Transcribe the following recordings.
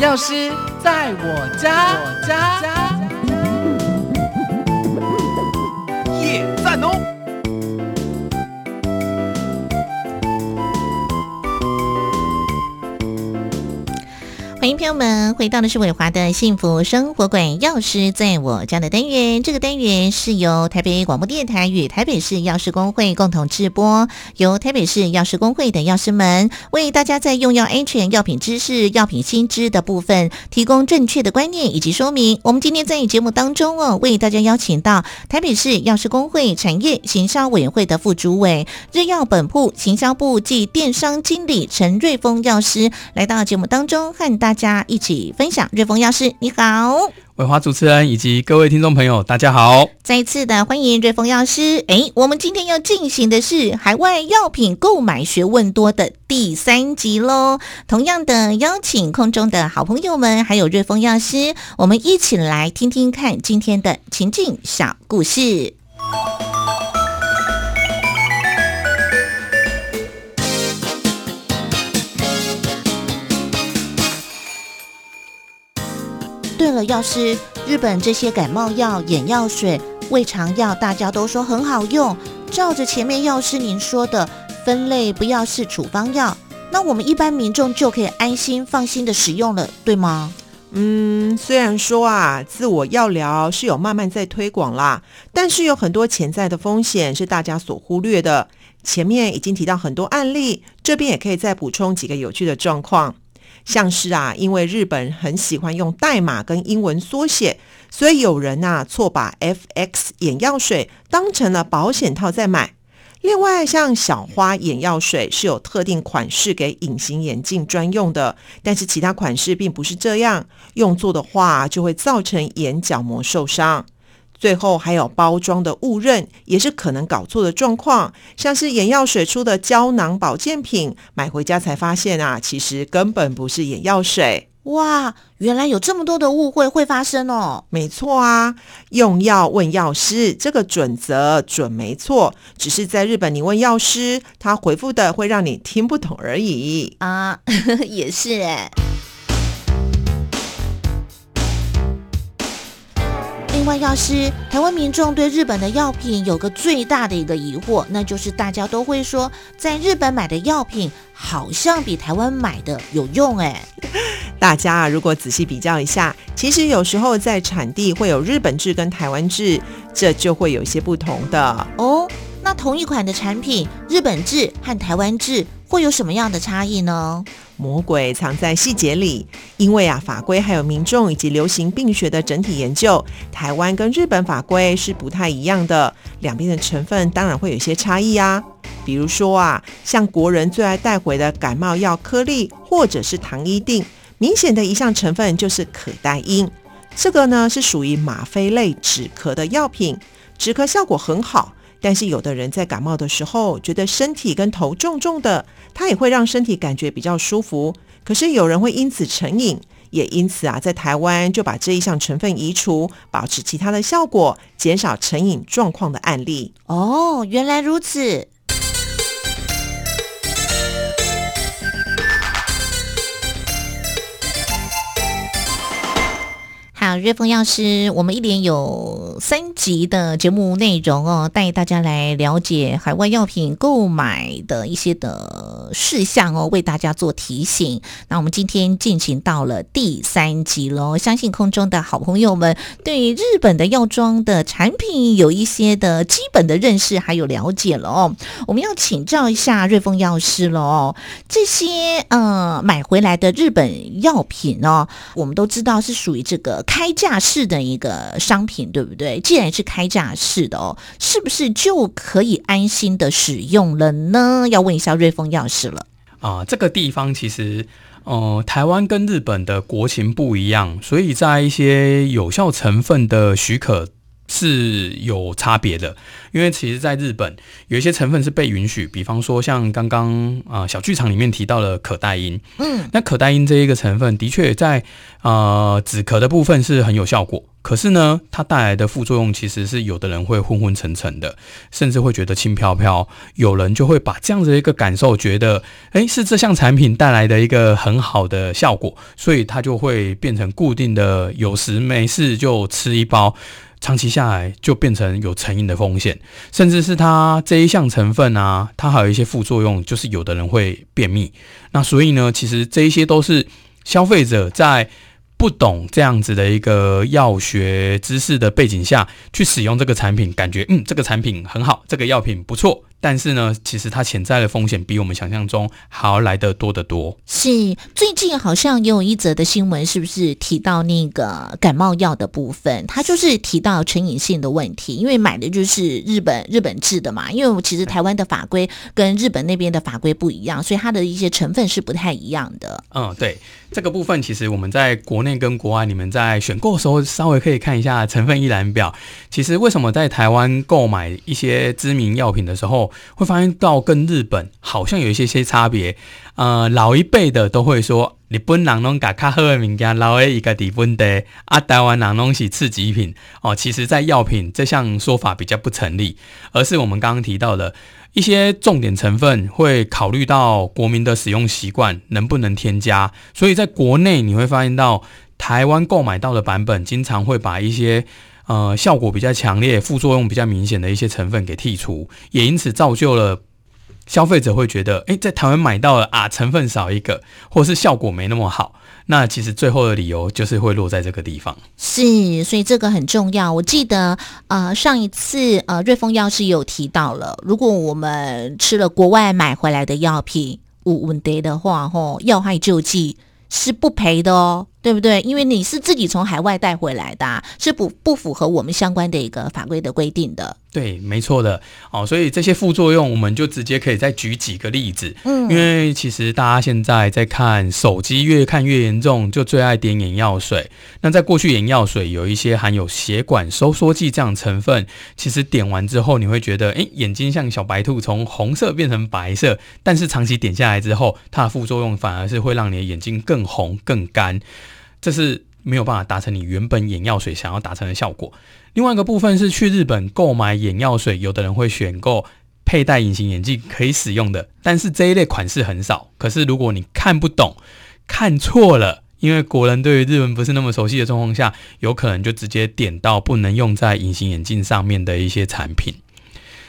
药师在我家，我家。耶赞哦！朋友们回到的是伟华的幸福生活馆，药师在我家的单元。这个单元是由台北广播电台与台北市药师工会共同制播，由台北市药师工会的药师们为大家在用药安全、药品知识、药品新知的部分提供正确的观念以及说明。我们今天在节目当中哦，为大家邀请到台北市药师工会产业行销委员会的副主委、日药本铺行销部暨电商经理陈瑞峰药师来到节目当中和大家一起分享。瑞丰药师，你好。伟华主持人以及各位听众朋友，大家好。再一次的欢迎瑞丰药师。诶，我们今天要进行的是海外药品购买学问多的第三集喽。同样的，邀请空中的好朋友们，还有瑞丰药师，我们一起来听听看今天的情境小故事。对了，药师，日本这些感冒药、眼药水、胃肠药，大家都说很好用。照着前面药师您说的分类，不要是处方药，那我们一般民众就可以安心放心的使用了，对吗？嗯，虽然说啊，自我药疗是有慢慢在推广啦，但是有很多潜在的风险是大家所忽略的。前面已经提到很多案例，这边也可以再补充几个有趣的状况。像是啊，因为日本很喜欢用代码跟英文缩写，所以有人呐错把 FX 眼药水当成了保险套在买。另外，像小花眼药水是有特定款式给隐形眼镜专用的，但是其他款式并不是这样，用错的话就会造成眼角膜受伤。最后还有包装的误认，也是可能搞错的状况。像是眼药水出的胶囊保健品，买回家才发现啊，其实根本不是眼药水。哇，原来有这么多的误会会发生哦！没错啊，用药问药师这个准则准没错，只是在日本你问药师，他回复的会让你听不懂而已啊。也是哎。另外，药师，台湾民众对日本的药品有个最大的一个疑惑，那就是大家都会说，在日本买的药品好像比台湾买的有用。哎，大家啊，如果仔细比较一下，其实有时候在产地会有日本制跟台湾制，这就会有一些不同的哦。那同一款的产品，日本制和台湾制会有什么样的差异呢？魔鬼藏在细节里，因为啊，法规还有民众以及流行病学的整体研究，台湾跟日本法规是不太一样的，两边的成分当然会有些差异啊。比如说啊，像国人最爱带回的感冒药颗粒或者是糖衣锭，明显的一项成分就是可待因，这个呢是属于吗啡类止咳的药品，止咳效果很好。但是有的人在感冒的时候，觉得身体跟头重重的，它也会让身体感觉比较舒服。可是有人会因此成瘾，也因此啊，在台湾就把这一项成分移除，保持其他的效果，减少成瘾状况的案例。哦，原来如此。瑞丰药师，我们一连有三集的节目内容哦，带大家来了解海外药品购买的一些的事项哦，为大家做提醒。那我们今天进行到了第三集喽，相信空中的好朋友们对日本的药妆的产品有一些的基本的认识还有了解了哦。我们要请教一下瑞丰药师喽，这些呃买回来的日本药品哦，我们都知道是属于这个。开架式的一个商品，对不对？既然是开架式的哦，是不是就可以安心的使用了呢？要问一下瑞丰药师了。啊，这个地方其实，呃，台湾跟日本的国情不一样，所以在一些有效成分的许可。是有差别的，因为其实，在日本有一些成分是被允许，比方说像刚刚啊小剧场里面提到的可待因，嗯，那可待因这一个成分的确在呃止咳的部分是很有效果。可是呢，它带来的副作用其实是有的人会昏昏沉沉的，甚至会觉得轻飘飘。有人就会把这样子的一个感受，觉得诶是这项产品带来的一个很好的效果，所以它就会变成固定的，有时没事就吃一包。长期下来就变成有成瘾的风险，甚至是它这一项成分啊，它还有一些副作用，就是有的人会便秘。那所以呢，其实这一些都是消费者在不懂这样子的一个药学知识的背景下去使用这个产品，感觉嗯这个产品很好，这个药品不错。但是呢，其实它潜在的风险比我们想象中还要来得多得多。是最近好像也有一则的新闻，是不是提到那个感冒药的部分？它就是提到成瘾性的问题，因为买的就是日本日本制的嘛。因为其实台湾的法规跟日本那边的法规不一样，所以它的一些成分是不太一样的。嗯，对这个部分，其实我们在国内跟国外，你们在选购的时候稍微可以看一下成分一览表。其实为什么在台湾购买一些知名药品的时候？会发现到跟日本好像有一些些差别，呃，老一辈的都会说日本人拢甲较好的物件老一个底分的，啊，台湾人拢是次极品哦。其实，在药品这项说法比较不成立，而是我们刚刚提到的一些重点成分会考虑到国民的使用习惯能不能添加，所以在国内你会发现到台湾购买到的版本经常会把一些。呃，效果比较强烈、副作用比较明显的一些成分给剔除，也因此造就了消费者会觉得，哎，在台湾买到了啊，成分少一个，或是效果没那么好。那其实最后的理由就是会落在这个地方。是，所以这个很重要。我记得，呃，上一次呃，瑞丰药师有提到了，如果我们吃了国外买回来的药品无问题的话，吼，要害救济是不赔的哦。对不对？因为你是自己从海外带回来的，是不不符合我们相关的一个法规的规定的。对，没错的。哦，所以这些副作用，我们就直接可以再举几个例子。嗯，因为其实大家现在在看手机，越看越严重，就最爱点眼药水。那在过去，眼药水有一些含有血管收缩剂这样成分，其实点完之后，你会觉得，哎，眼睛像小白兔，从红色变成白色。但是长期点下来之后，它的副作用反而是会让你的眼睛更红、更干。这是没有办法达成你原本眼药水想要达成的效果。另外一个部分是去日本购买眼药水，有的人会选购佩戴隐形眼镜可以使用的，但是这一类款式很少。可是如果你看不懂、看错了，因为国人对于日文不是那么熟悉的状况下，有可能就直接点到不能用在隐形眼镜上面的一些产品。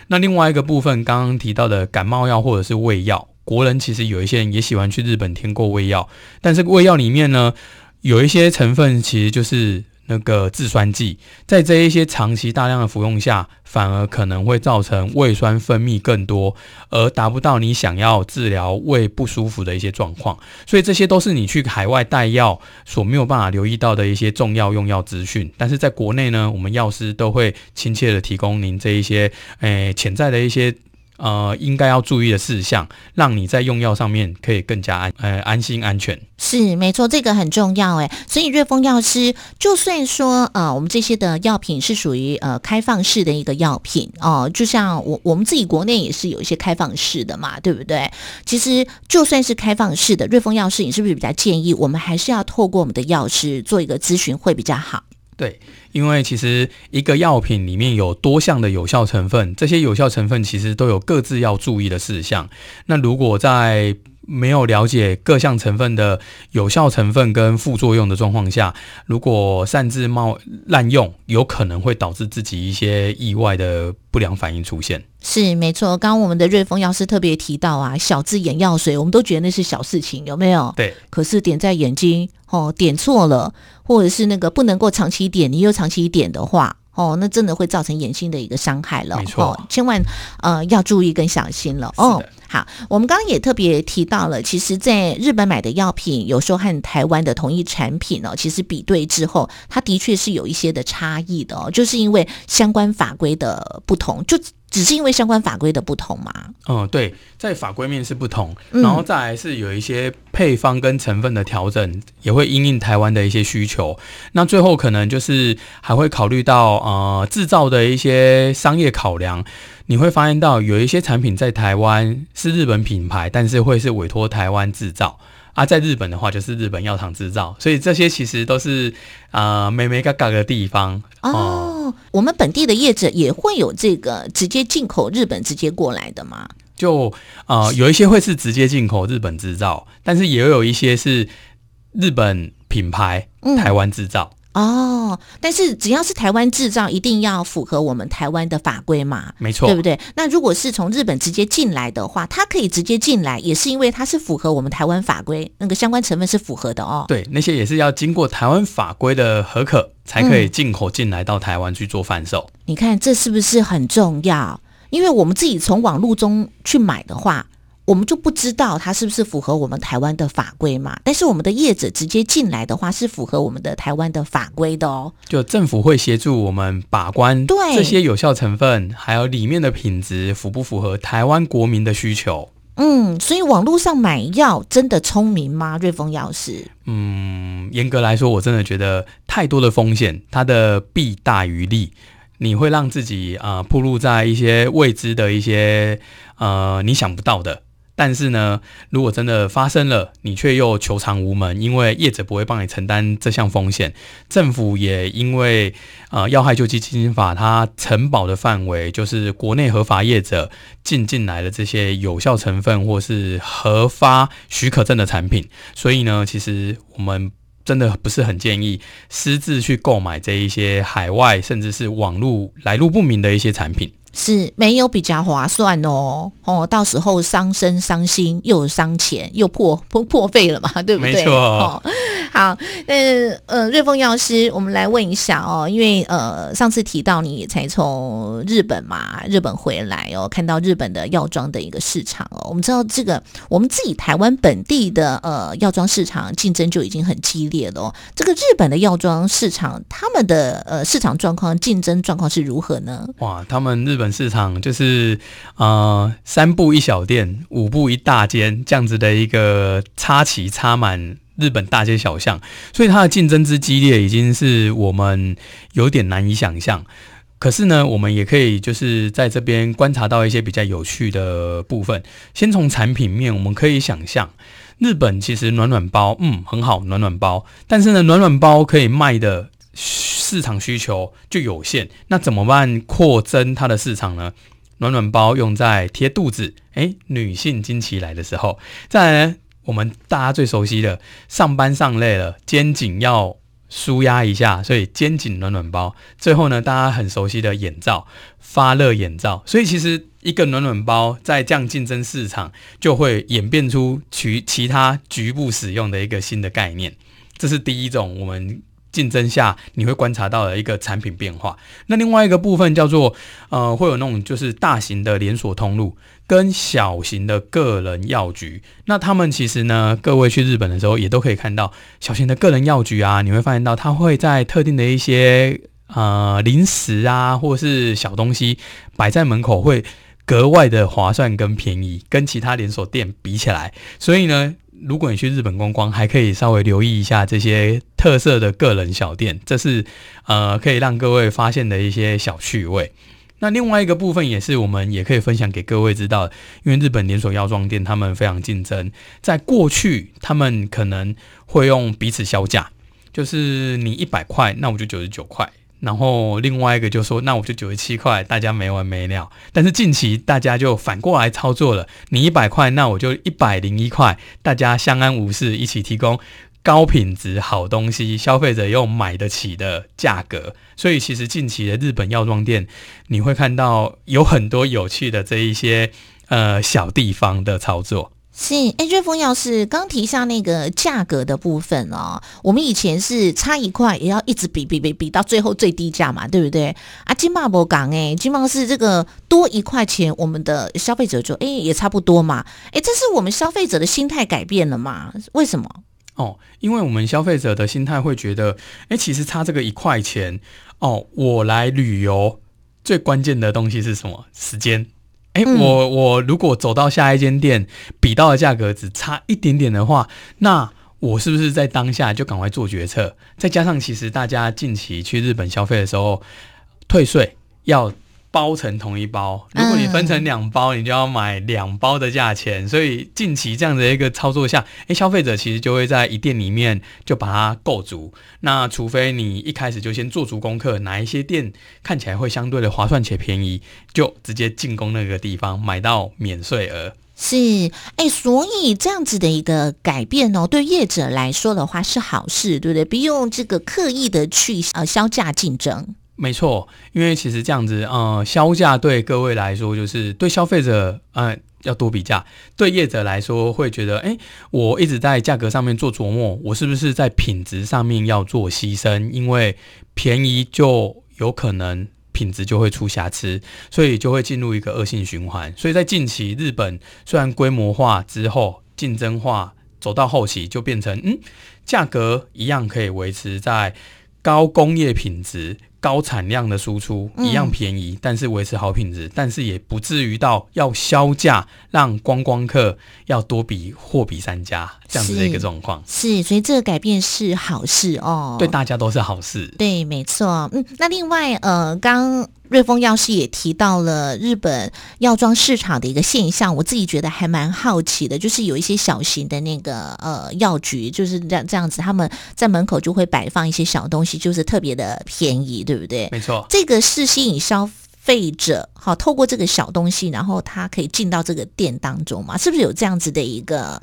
那另外一个部分，刚刚提到的感冒药或者是胃药，国人其实有一些人也喜欢去日本添购胃药，但是胃药里面呢？有一些成分其实就是那个制酸剂，在这一些长期大量的服用下，反而可能会造成胃酸分泌更多，而达不到你想要治疗胃不舒服的一些状况。所以这些都是你去海外带药所没有办法留意到的一些重要用药资讯。但是在国内呢，我们药师都会亲切的提供您这一些诶潜在的一些。呃，应该要注意的事项，让你在用药上面可以更加安呃安心安全。是没错，这个很重要诶。所以瑞丰药师，就算说呃，我们这些的药品是属于呃开放式的一个药品哦，就像我我们自己国内也是有一些开放式的嘛，对不对？其实就算是开放式的，瑞丰药师，你是不是比较建议我们还是要透过我们的药师做一个咨询会比较好？对，因为其实一个药品里面有多项的有效成分，这些有效成分其实都有各自要注意的事项。那如果在没有了解各项成分的有效成分跟副作用的状况下，如果擅自冒滥用，有可能会导致自己一些意外的不良反应出现。是没错，刚刚我们的瑞丰药师特别提到啊，小字眼药水，我们都觉得那是小事情，有没有？对。可是点在眼睛哦，点错了，或者是那个不能够长期点，你又长期点的话。哦，那真的会造成眼睛的一个伤害了，没错，千万呃要注意跟小心了。哦，好，我们刚刚也特别提到了，其实在日本买的药品，有时候和台湾的同一产品呢，其实比对之后，它的确是有一些的差异的哦，就是因为相关法规的不同，就。只是因为相关法规的不同吗？嗯，对，在法规面是不同，然后再来是有一些配方跟成分的调整，也会因应台湾的一些需求。那最后可能就是还会考虑到呃制造的一些商业考量。你会发现到有一些产品在台湾是日本品牌，但是会是委托台湾制造。啊，在日本的话就是日本药厂制造，所以这些其实都是啊美美嘎嘎的地方哦。我们本地的业者也会有这个直接进口日本直接过来的吗？就啊，有一些会是直接进口日本制造，但是也有一些是日本品牌台湾制造。哦，但是只要是台湾制造，一定要符合我们台湾的法规嘛？没错，对不对？那如果是从日本直接进来的话，它可以直接进来，也是因为它是符合我们台湾法规，那个相关成分是符合的哦。对，那些也是要经过台湾法规的合可，才可以进口进来到台湾去做贩售。你看这是不是很重要？因为我们自己从网络中去买的话。我们就不知道它是不是符合我们台湾的法规嘛？但是我们的业者直接进来的话，是符合我们的台湾的法规的哦。就政府会协助我们把关，对这些有效成分，还有里面的品质符不符合台湾国民的需求？嗯，所以网络上买药真的聪明吗？瑞丰药师？嗯，严格来说，我真的觉得太多的风险，它的弊大于利，你会让自己啊暴露在一些未知的一些呃你想不到的。但是呢，如果真的发生了，你却又求偿无门，因为业者不会帮你承担这项风险，政府也因为呃要害救济基金法，它承保的范围就是国内合法业者进进来的这些有效成分或是核发许可证的产品，所以呢，其实我们真的不是很建议私自去购买这一些海外甚至是网络来路不明的一些产品。是没有比较划算哦，哦，到时候伤身伤心又伤钱又破破破费了嘛，对不对？没错。好，那呃，瑞丰药师，我们来问一下哦，因为呃上次提到你才从日本嘛，日本回来哦，看到日本的药妆的一个市场哦，我们知道这个我们自己台湾本地的呃药妆市场竞争就已经很激烈了哦，这个日本的药妆市场他们的呃市场状况竞争状况是如何呢？哇，他们日本市场就是呃三步一小店，五步一大间这样子的一个插旗插满。日本大街小巷，所以它的竞争之激烈，已经是我们有点难以想象。可是呢，我们也可以就是在这边观察到一些比较有趣的部分。先从产品面，我们可以想象，日本其实暖暖包，嗯，很好，暖暖包。但是呢，暖暖包可以卖的市场需求就有限，那怎么办？扩增它的市场呢？暖暖包用在贴肚子，诶，女性经期来的时候，再来。我们大家最熟悉的，上班上累了，肩颈要舒压一下，所以肩颈暖暖包。最后呢，大家很熟悉的眼罩，发热眼罩。所以其实一个暖暖包在这样竞争市场，就会演变出其其他局部使用的一个新的概念。这是第一种我们竞争下你会观察到的一个产品变化。那另外一个部分叫做，呃，会有那种就是大型的连锁通路。跟小型的个人药局，那他们其实呢，各位去日本的时候也都可以看到小型的个人药局啊，你会发现到它会在特定的一些呃零食啊，或是小东西摆在门口，会格外的划算跟便宜，跟其他连锁店比起来。所以呢，如果你去日本观光，还可以稍微留意一下这些特色的个人小店，这是呃可以让各位发现的一些小趣味。那另外一个部分也是我们也可以分享给各位知道，因为日本连锁药妆店他们非常竞争，在过去他们可能会用彼此销价，就是你一百块，那我就九十九块，然后另外一个就说那我就九十七块，大家没完没了。但是近期大家就反过来操作了，你一百块，那我就一百零一块，大家相安无事，一起提供。高品质好东西，消费者又买得起的价格，所以其实近期的日本药妆店，你会看到有很多有趣的这一些呃小地方的操作。是，哎，瑞丰药师刚提下那个价格的部分哦，我们以前是差一块也要一直比比比比到最后最低价嘛，对不对？啊，金茂博港哎，金茂是这个多一块钱，我们的消费者就哎也差不多嘛，哎，这是我们消费者的心态改变了嘛？为什么？哦，因为我们消费者的心态会觉得，哎，其实差这个一块钱，哦，我来旅游最关键的东西是什么？时间。哎，我我如果走到下一间店，比到的价格只差一点点的话，那我是不是在当下就赶快做决策？再加上其实大家近期去日本消费的时候，退税要包成同一包。如果你分成两包，你就要买两包的价钱。所以近期这样的一个操作下，诶，消费者其实就会在一店里面就把它购足。那除非你一开始就先做足功课，哪一些店看起来会相对的划算且便宜，就直接进攻那个地方买到免税额。是，哎，所以这样子的一个改变哦，对业者来说的话是好事，对不对？不用这个刻意的去呃销价竞争。没错，因为其实这样子，呃，销价对各位来说，就是对消费者，呃，要多比价；对业者来说，会觉得，哎，我一直在价格上面做琢磨，我是不是在品质上面要做牺牲？因为便宜就有可能。品质就会出瑕疵，所以就会进入一个恶性循环。所以在近期，日本虽然规模化之后，竞争化走到后期，就变成嗯，价格一样可以维持在高工业品质。高产量的输出一样便宜，但是维持好品质，但是也不至于到要销价，让观光客要多比货比三家这样子的一个状况。是，所以这个改变是好事哦，对大家都是好事。对，没错。嗯，那另外呃，刚。瑞丰药师也提到了日本药妆市场的一个现象，我自己觉得还蛮好奇的，就是有一些小型的那个呃药局，就是这样这样子，他们在门口就会摆放一些小东西，就是特别的便宜，对不对？没错，这个是吸引消费者，好，透过这个小东西，然后他可以进到这个店当中嘛？是不是有这样子的一个？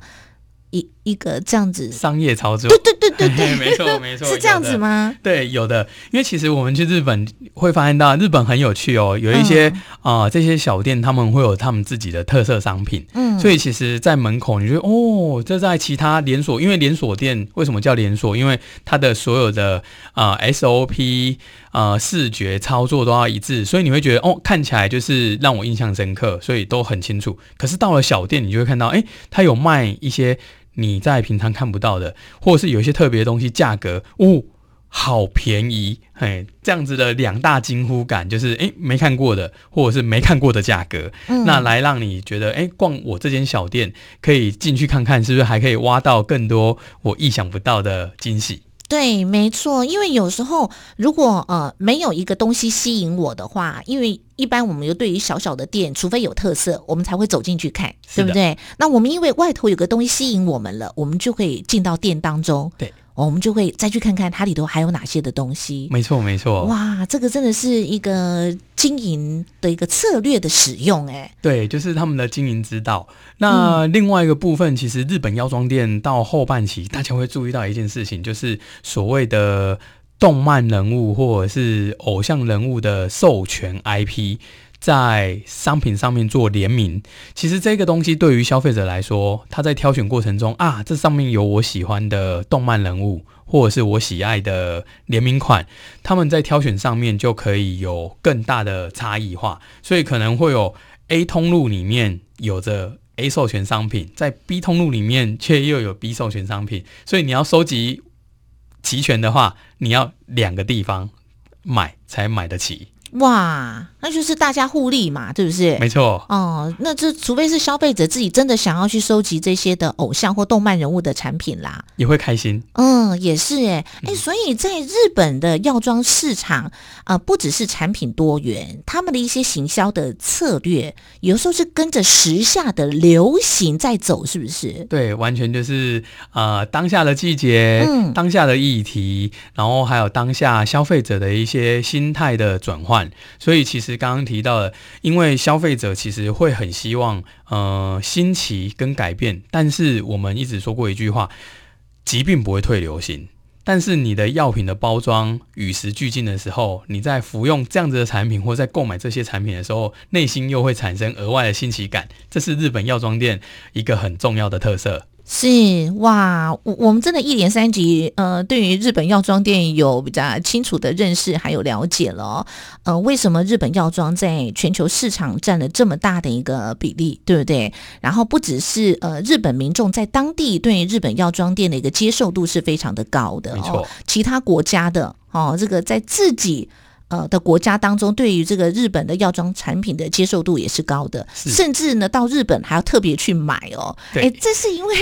一一个这样子商业操作，对对对对对，没错没错，是这样子吗？对，有的，因为其实我们去日本会发现到，日本很有趣哦，有一些啊这些小店，他们会有他们自己的特色商品，嗯，所以其实，在门口你觉得哦，这在其他连锁，因为连锁店为什么叫连锁？因为它的所有的啊 SOP 啊视觉操作都要一致，所以你会觉得哦，看起来就是让我印象深刻，所以都很清楚。可是到了小店，你就会看到，哎，它有卖一些。你在平常看不到的，或者是有一些特别的东西，价格哦，好便宜，嘿，这样子的两大惊呼感，就是诶没看过的，或者是没看过的价格，那来让你觉得诶逛我这间小店可以进去看看，是不是还可以挖到更多我意想不到的惊喜？对，没错，因为有时候如果呃没有一个东西吸引我的话，因为一般我们又对于小小的店，除非有特色，我们才会走进去看，对不对？那我们因为外头有个东西吸引我们了，我们就可以进到店当中。对。我们就会再去看看它里头还有哪些的东西。没错，没错。哇，这个真的是一个经营的一个策略的使用，哎。对，就是他们的经营之道。那另外一个部分，其实日本药妆店到后半期，大家会注意到一件事情，就是所谓的动漫人物或者是偶像人物的授权 IP。在商品上面做联名，其实这个东西对于消费者来说，他在挑选过程中啊，这上面有我喜欢的动漫人物，或者是我喜爱的联名款，他们在挑选上面就可以有更大的差异化，所以可能会有 A 通路里面有着 A 授权商品，在 B 通路里面却又有 B 授权商品，所以你要收集齐全的话，你要两个地方买才买得起。哇，那就是大家互利嘛，对不对？没错。哦，那这除非是消费者自己真的想要去收集这些的偶像或动漫人物的产品啦，也会开心。嗯，也是哎哎，所以在日本的药妆市场啊，不只是产品多元，他们的一些行销的策略，有时候是跟着时下的流行在走，是不是？对，完全就是呃当下的季节，嗯，当下的议题，然后还有当下消费者的一些心态的转换。所以其实刚刚提到的，因为消费者其实会很希望呃新奇跟改变，但是我们一直说过一句话，疾病不会退流行，但是你的药品的包装与时俱进的时候，你在服用这样子的产品或在购买这些产品的时候，内心又会产生额外的新奇感，这是日本药妆店一个很重要的特色。是哇，我我们真的一连三集，呃，对于日本药妆店有比较清楚的认识，还有了解了。呃，为什么日本药妆在全球市场占了这么大的一个比例，对不对？然后不只是呃，日本民众在当地对日本药妆店的一个接受度是非常的高的，没错。其他国家的哦，这个在自己。呃的国家当中，对于这个日本的药妆产品的接受度也是高的，甚至呢到日本还要特别去买哦。哎，这是因为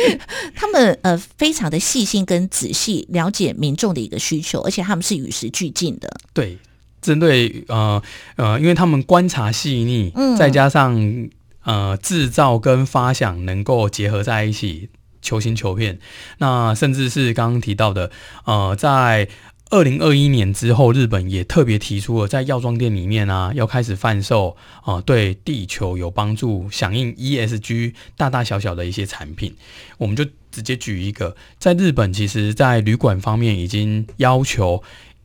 他们呃非常的细心跟仔细了解民众的一个需求，而且他们是与时俱进的。对。针对呃呃，因为他们观察细腻，嗯再加上呃制造跟发想能够结合在一起，求新求变。那甚至是刚刚提到的，呃，在二零二一年之后，日本也特别提出了在药妆店里面啊，要开始贩售啊、对地球有帮助、响应 ESG 大大小小的一些产品。我们就直接举一个，在日本，其实在旅馆方面已经要求。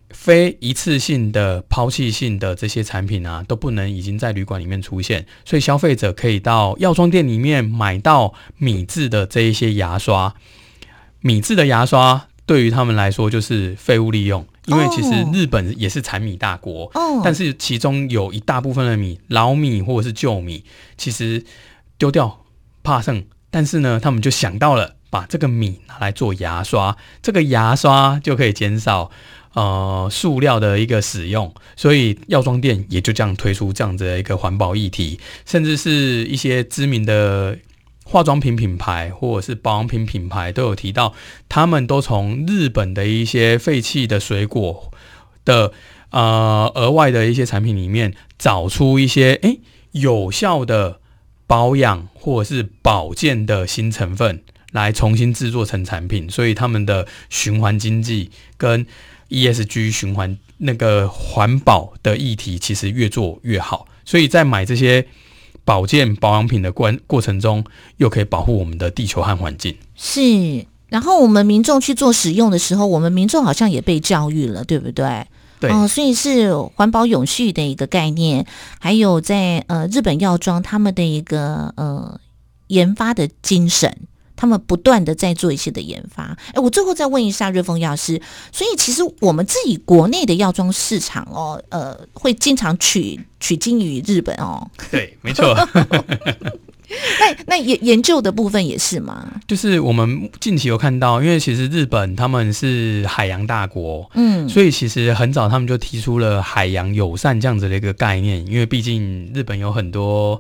非一次性的、抛弃性的这些产品啊，都不能已经在旅馆里面出现，所以消费者可以到药妆店里面买到米制的这一些牙刷。米制的牙刷对于他们来说就是废物利用，因为其实哦日本也是产米大国，哦，但是其中有一大部分的米，老米或者是旧米，其实丢掉怕剩，但是呢，他们就想到了把这个米拿来做牙刷，这个牙刷就可以减少呃塑料的一个使用，所以药妆店也就这样推出这样子的一个环保议题，甚至是一些知名的。化妆品品牌或者是保养品品牌都有提到，他们都从日本的一些废弃的水果的呃额外的一些产品里面找出一些诶有效的保养或者是保健的新成分，来重新制作成产品，所以他们的循环经济跟 ESG 循环那个环保的议题其实越做越好，所以在买这些保健保养品的过过程中，又可以保护我们的地球和环境。是。然后我们民众去做使用的时候，我们民众好像也被教育了，对不对？对，哦，所以是环保永续的一个概念，还有在呃日本药妆他们的一个呃研发的精神。他们不断的在做一些的研发。哎，我最后再问一下瑞丰药师，所以其实我们自己国内的药妆市场哦，呃，会经常取取经于日本哦。对，没错。那那研研究的部分也是吗？就是我们近期有看到，因为其实日本他们是海洋大国，嗯，所以其实很早他们就提出了海洋友善这样子的一个概念，因为毕竟日本有很多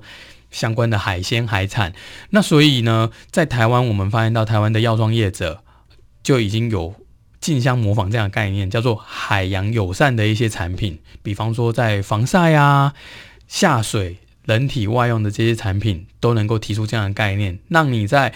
相关的海鲜海产，那所以呢，在台湾我们发现到台湾的药妆业者就已经有竞相模仿这样的概念，叫做海洋友善的一些产品，比方说在防晒啊、下水、人体外用的这些产品，都能够提出这样的概念，让你在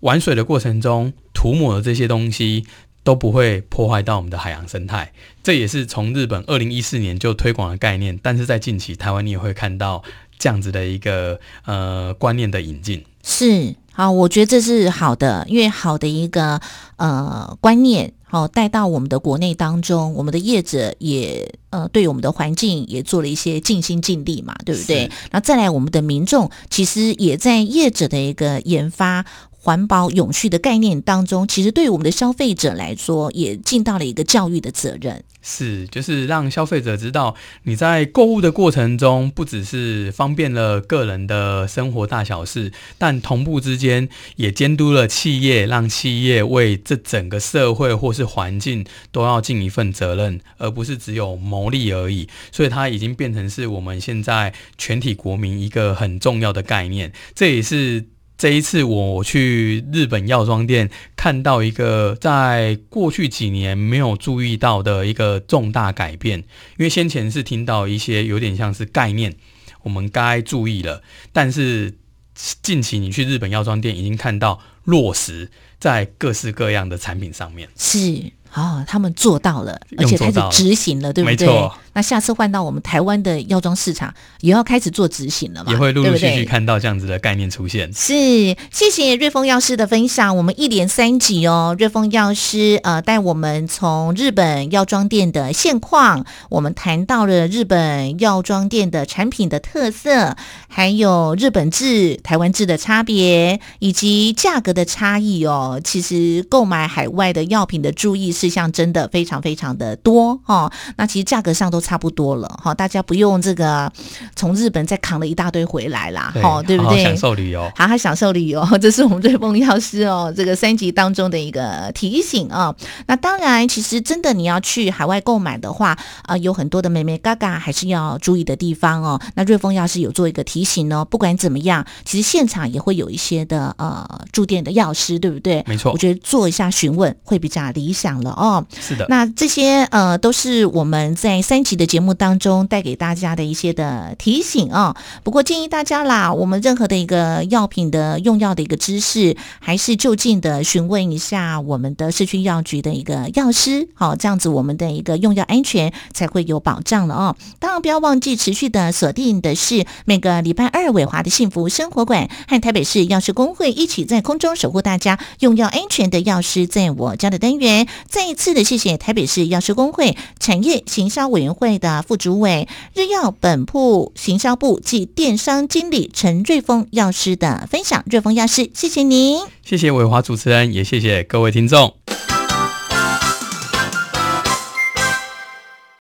玩水的过程中涂抹的这些东西。都不会破坏到我们的海洋生态，这也是从日本二零一四年就推广的概念，但是在近期台湾你也会看到这样子的一个呃观念的引进。是好，我觉得这是好的，因为好的一个呃观念，好、带到我们的国内当中，我们的业者也呃对我们的环境也做了一些尽心尽力嘛，对不对是？那再来，我们的民众其实也在业者的一个研发。环保永续的概念当中，其实对于我们的消费者来说，也尽到了一个教育的责任。是，就是让消费者知道，你在购物的过程中，不只是方便了个人的生活大小事，但同步之间也监督了企业，让企业为这整个社会或是环境都要尽一份责任，而不是只有牟利而已。所以它已经变成是我们现在全体国民一个很重要的概念。这也是。这一次我去日本药妆店，看到一个在过去几年没有注意到的一个重大改变。因为先前是听到一些有点像是概念，我们该注意了，但是近期你去日本药妆店已经看到落实在各式各样的产品上面。是哦，他们做到了，而且开始执行了，对不对没错？那下次换到我们台湾的药妆市场，也要开始做执行了嘛？也会陆陆续续看到这样子的概念出现。是，谢谢瑞丰药师的分享。我们一连三集哦，瑞丰药师呃带我们从日本药妆店的现况，我们谈到了日本药妆店的产品的特色，还有日本制、台湾制的差别，以及价格的差异哦。其实购买海外的药品的注意事项真的非常非常的多哦。那其实价格上都差不多了哈、大家不用这个从日本再扛了一大堆回来啦，哈、对不对？好好享受旅游。好好享受旅游，这是我们瑞丰药师哦，这个三级当中的一个提醒啊、那当然，其实真的你要去海外购买的话，啊、有很多的美美嘎嘎还是要注意的地方哦。那瑞丰药师有做一个提醒哦，不管怎么样，其实现场也会有一些的呃驻店的药师，对不对？没错我觉得做一下询问会比较理想。了哦。是的，那这些呃都是我们在三集的节目当中带给大家的一些的提醒啊。不过建议大家啦，我们任何的一个药品的用药的一个知识，还是就近的询问一下我们的社区药局的一个药师，好，这样子我们的一个用药安全才会有保障了哦。当然不要忘记持续的锁定的是每个礼拜二伟华的幸福生活馆和台北市药师工会一起在空中守护大家用药安全的药师在我家的单元。再一次的谢谢台北市药师工会产业行销委员会会的副主委日药本铺行销部及电商经理陈瑞峰药师的分享。瑞峰药师，谢谢您。谢谢伟华主持人，也谢谢各位听众。